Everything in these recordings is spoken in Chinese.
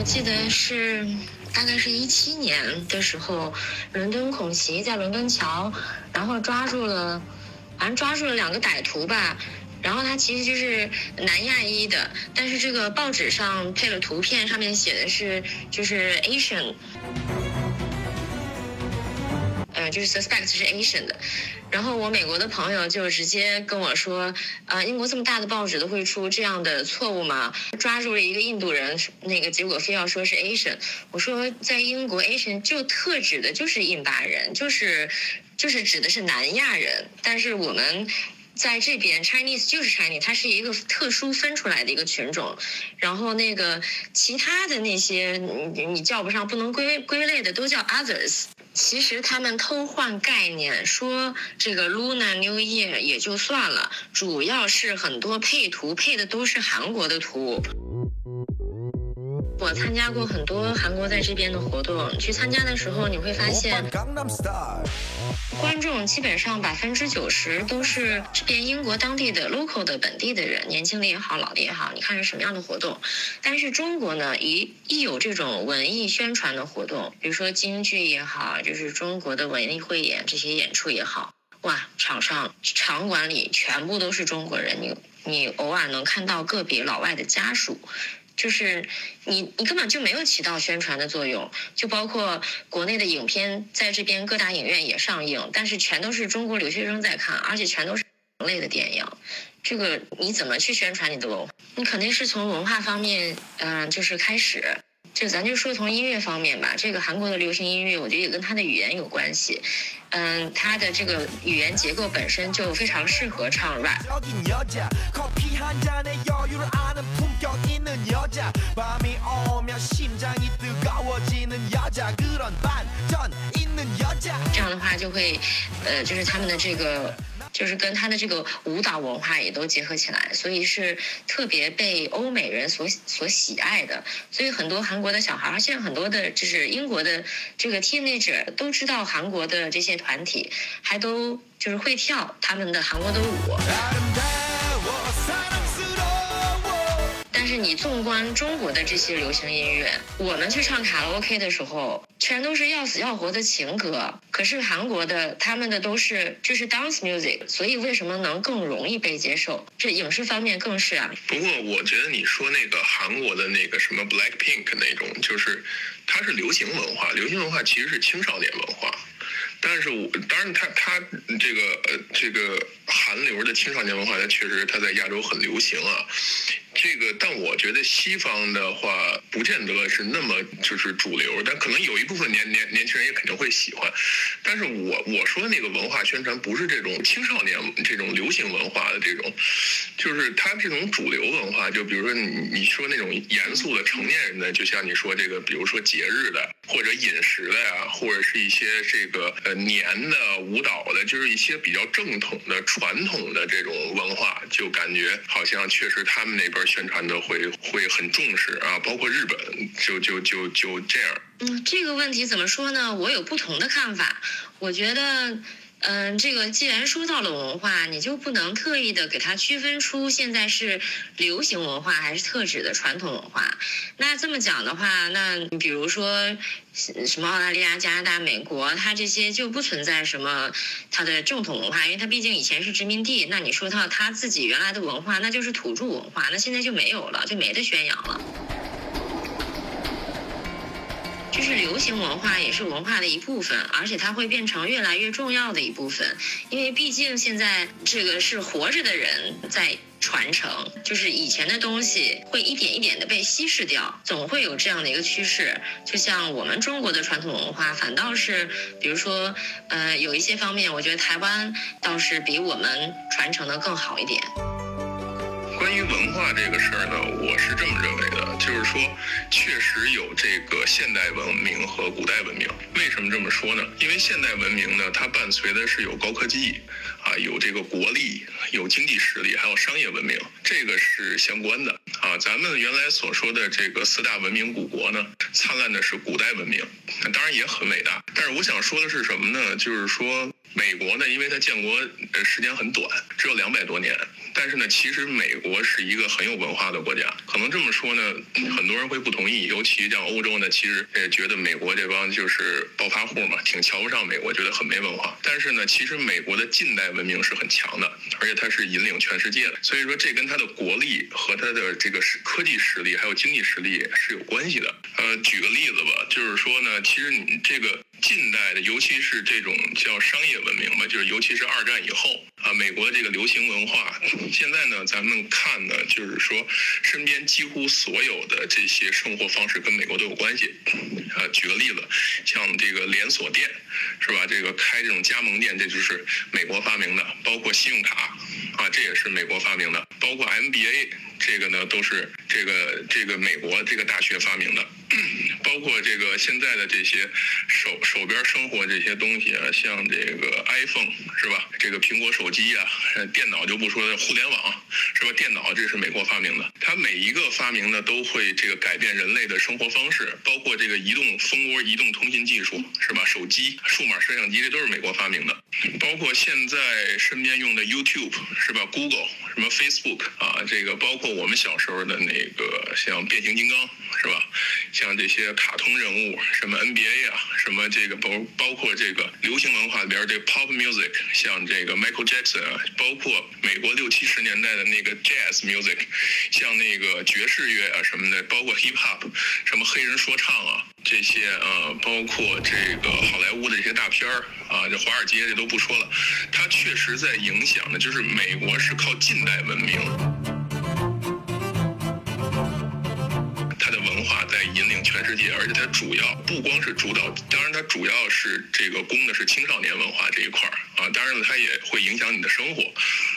我记得是大概是一七年的时候，伦敦恐袭在伦敦桥，然后抓住了，反正抓住了两个歹徒吧。然后他其实就是南亚裔的，但是这个报纸上配了图片，上面写的是就是 Asian，呃，就是 suspect 是 Asian 的。然后我美国的朋友就直接跟我说，呃，英国这么大的报纸都会出这样的错误吗？抓住了一个印度人，那个结果非要说是 Asian。我说在英国 Asian 就特指的就是印巴人，就是就是指的是南亚人，但是我们。在这边，Chinese 就是 Chinese，它是一个特殊分出来的一个群种。然后那个其他的那些你你叫不上、不能归归类的，都叫 others。其实他们偷换概念，说这个 Luna New Year 也就算了，主要是很多配图配的都是韩国的图。参加过很多韩国在这边的活动，去参加的时候你会发现，观众基本上百分之九十都是这边英国当地的 local 的本地的人，年轻的也好，老的也好，你看是什么样的活动。但是中国呢，一一有这种文艺宣传的活动，比如说京剧也好，就是中国的文艺汇演这些演出也好，哇，场上场馆里全部都是中国人，你你偶尔能看到个别老外的家属。就是你，你根本就没有起到宣传的作用，就包括国内的影片在这边各大影院也上映，但是全都是中国留学生在看，而且全都是类的电影，这个你怎么去宣传你的文化？你肯定是从文化方面，嗯，就是开始。就咱就说从音乐方面吧，这个韩国的流行音乐，我觉得也跟它的语言有关系。嗯，它的这个语言结构本身就非常适合唱 rap。这样的话就会，呃，就是他们的这个。就是跟他的这个舞蹈文化也都结合起来，所以是特别被欧美人所所喜爱的。所以很多韩国的小孩，现在很多的就是英国的这个 teenager 都知道韩国的这些团体，还都就是会跳他们的韩国的舞。是你纵观中国的这些流行音乐，我们去唱卡拉 OK 的时候，全都是要死要活的情歌。可是韩国的他们的都是就是 dance music，所以为什么能更容易被接受？这影视方面更是啊。不过我觉得你说那个韩国的那个什么 Black Pink 那种，就是它是流行文化，流行文化其实是青少年文化。但是我当然，他他这个呃这个韩流的青少年文化，它确实它在亚洲很流行啊。这个，但我觉得西方的话，不见得是那么就是主流，但可能有一部分年年年轻人也肯定会喜欢。但是我我说那个文化宣传不是这种青少年这种流行文化的这种，就是他这种主流文化，就比如说你你说那种严肃的成年人的，就像你说这个，比如说节日的或者饮食的呀，或者是一些这个呃年的舞蹈的，就是一些比较正统的传统的这种文化，就感觉好像确实他们那边。宣传的会会很重视啊，包括日本，就就就就这样。嗯，这个问题怎么说呢？我有不同的看法。我觉得。嗯，这个既然说到了文化，你就不能特意的给它区分出现在是流行文化还是特指的传统文化。那这么讲的话，那比如说什么澳大利亚、加拿大、美国，它这些就不存在什么它的正统文化，因为它毕竟以前是殖民地。那你说到它自己原来的文化，那就是土著文化，那现在就没有了，就没得宣扬了。就是流行文化也是文化的一部分，而且它会变成越来越重要的一部分，因为毕竟现在这个是活着的人在传承，就是以前的东西会一点一点的被稀释掉，总会有这样的一个趋势。就像我们中国的传统文化，反倒是，比如说，呃，有一些方面，我觉得台湾倒是比我们传承的更好一点。关于文化这个事儿呢，我是这么认为，就是说，确实有这个现代文明和古代文明。为什么这么说呢？因为现代文明呢，它伴随的是有高科技，啊，有这个国力，有经济实力，还有商业文明，这个是相关的。啊，咱们原来所说的这个四大文明古国呢，灿烂的是古代文明，那当然也很伟大。但是我想说的是什么呢？就是说。美国呢，因为它建国呃时间很短，只有两百多年。但是呢，其实美国是一个很有文化的国家。可能这么说呢，很多人会不同意，尤其像欧洲呢，其实也觉得美国这帮就是暴发户嘛，挺瞧不上美国，觉得很没文化。但是呢，其实美国的近代文明是很强的，而且它是引领全世界的。所以说，这跟它的国力和它的这个科技实力还有经济实力是有关系的。呃，举个例子吧，就是说呢，其实你这个。近代的，尤其是这种叫商业文明吧，就是尤其是二战以后啊，美国的这个流行文化，现在呢，咱们看呢，就是说身边几乎所有的这些生活方式跟美国都有关系。啊，举个例子，像这个连锁店，是吧？这个开这种加盟店，这就是美国发明的。包括信用卡，啊，这也是美国发明的。包括 MBA，这个呢，都是这个这个美国这个大学发明的。包括这个现在的这些手手边生活这些东西啊，像这个 iPhone 是吧？这个苹果手机啊，电脑就不说了，互联网是吧？电脑这是美国发明的，它每一个发明呢都会这个改变人类的生活方式，包括这个移动蜂窝移动通信技术是吧？手机、数码摄像机这都是美国发明的，包括现在身边用的 YouTube 是吧？Google 什么 Facebook 啊，这个包括我们小时候的那个像变形金刚是吧？像这些卡通人物，什么 NBA 啊，什么这个包包括这个流行文化里边这 pop music，像这个 Michael Jackson 啊，包括美国六七十年代的那个 jazz music，像那个爵士乐啊什么的，包括 hip hop，什么黑人说唱啊这些啊，包括这个好莱坞的这些大片儿啊，这华尔街这都不说了，它确实在影响的，就是美国是靠近代文明。而且它主要不光是主导，当然它主要是这个攻的是青少年文化这一块儿啊，当然了，它也会影响你的生活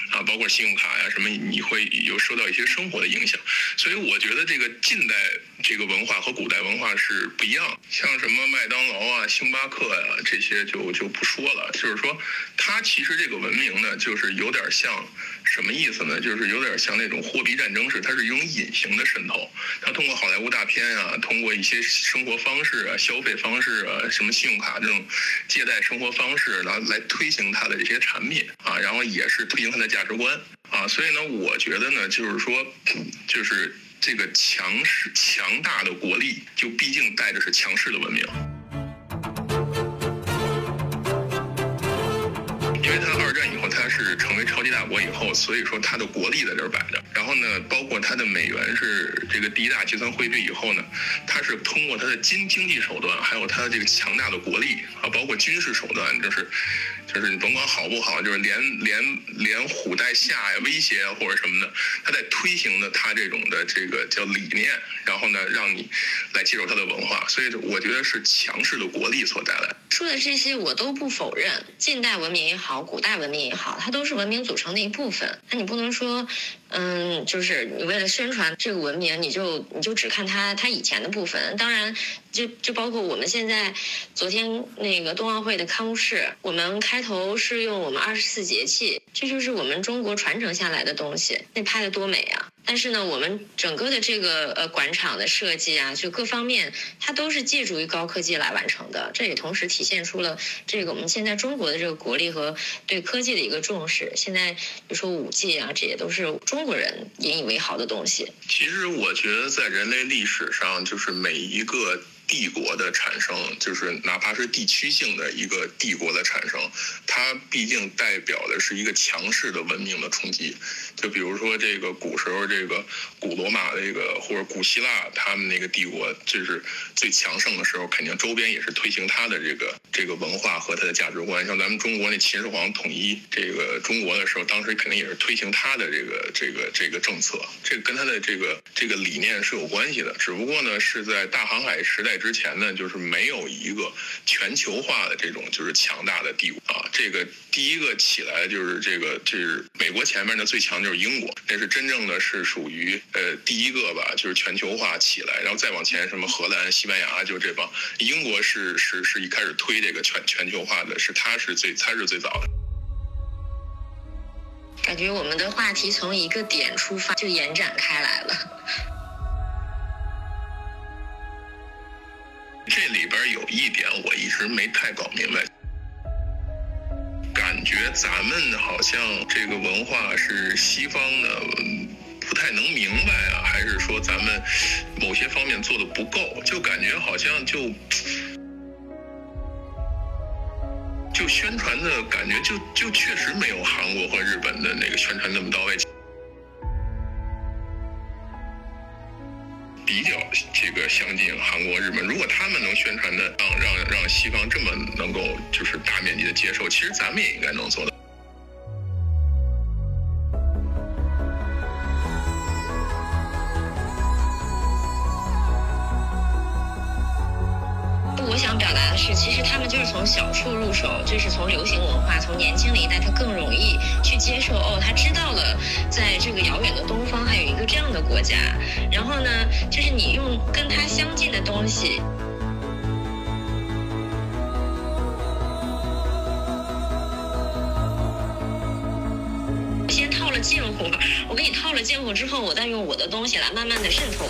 啊，包括信用卡呀什么，你会有受到一些生活的影响。所以我觉得这个近代这个文化和古代文化是不一样，像什么麦当劳啊、星巴克呀这些就就不说了，就是说它其实这个文明呢，就是有点像。什么意思呢？就是有点像那种货币战争似的，它是一种隐形的渗透。它通过好莱坞大片啊，通过一些生活方式啊、消费方式啊，什么信用卡这种借贷生活方式，然后来推行它的这些产品啊，然后也是推行它的价值观啊。所以呢，我觉得呢，就是说，就是这个强势强大的国力，就毕竟带着是强势的文明。因为它二战以后，他是成为超级大国以后，所以说他的国力在这儿摆着。然后呢，包括它的美元是这个第一大结算汇率以后呢，它是通过它的经经济手段，还有它的这个强大的国力啊，包括军事手段，就是。就是你甭管好不好，就是连连连虎带下呀、威胁啊或者什么的，他在推行的他这种的这个叫理念，然后呢让你来接受他的文化，所以我觉得是强势的国力所带来。说的这些我都不否认，近代文明也好，古代文明也好，它都是文明组成的一部分。那你不能说，嗯，就是你为了宣传这个文明，你就你就只看它它以前的部分。当然。就就包括我们现在，昨天那个冬奥会的开幕式，我们开头是用我们二十四节气，这就是我们中国传承下来的东西，那拍的多美啊！但是呢，我们整个的这个呃馆场的设计啊，就各方面，它都是借助于高科技来完成的，这也同时体现出了这个我们现在中国的这个国力和对科技的一个重视。现在比如说五 G 啊，这些都是中中国人引以为豪的东西。其实我觉得在人类历史上，就是每一个。帝国的产生，就是哪怕是地区性的一个帝国的产生，它毕竟代表的是一个强势的文明的冲击。就比如说这个古时候，这个古罗马这个或者古希腊，他们那个帝国就是最强盛的时候，肯定周边也是推行他的这个这个文化和他的价值观。像咱们中国那秦始皇统一这个中国的时候，当时肯定也是推行他的这个这个这个政策，这跟他的这个这个理念是有关系的。只不过呢，是在大航海时代之前呢，就是没有一个全球化的这种就是强大的帝国啊。这个第一个起来就是这个，就是美国前面的最强。就是英国，那是真正的是属于呃第一个吧，就是全球化起来，然后再往前什么荷兰、西班牙，就这帮。英国是是是一开始推这个全全球化的，是他是最他是最早的。感觉我们的话题从一个点出发就延展开来了。这里边有一点我一直没太搞明白。感觉咱们好像这个文化是西方的不太能明白啊，还是说咱们某些方面做的不够？就感觉好像就就宣传的感觉就就确实没有韩国和日本的那个宣传那么到位。比较这个相近，韩国、日本，如果他们能宣传的让让让西方这么能够就是大面积的接受，其实咱们也应该能做到。想表达的是，其实他们就是从小处入手，就是从流行文化，从年轻的一代，他更容易去接受。哦，他知道了，在这个遥远的东方还有一个这样的国家。然后呢，就是你用跟他相近的东西，先套了近乎，我给你套了近乎之后，我再用我的东西来慢慢的渗透。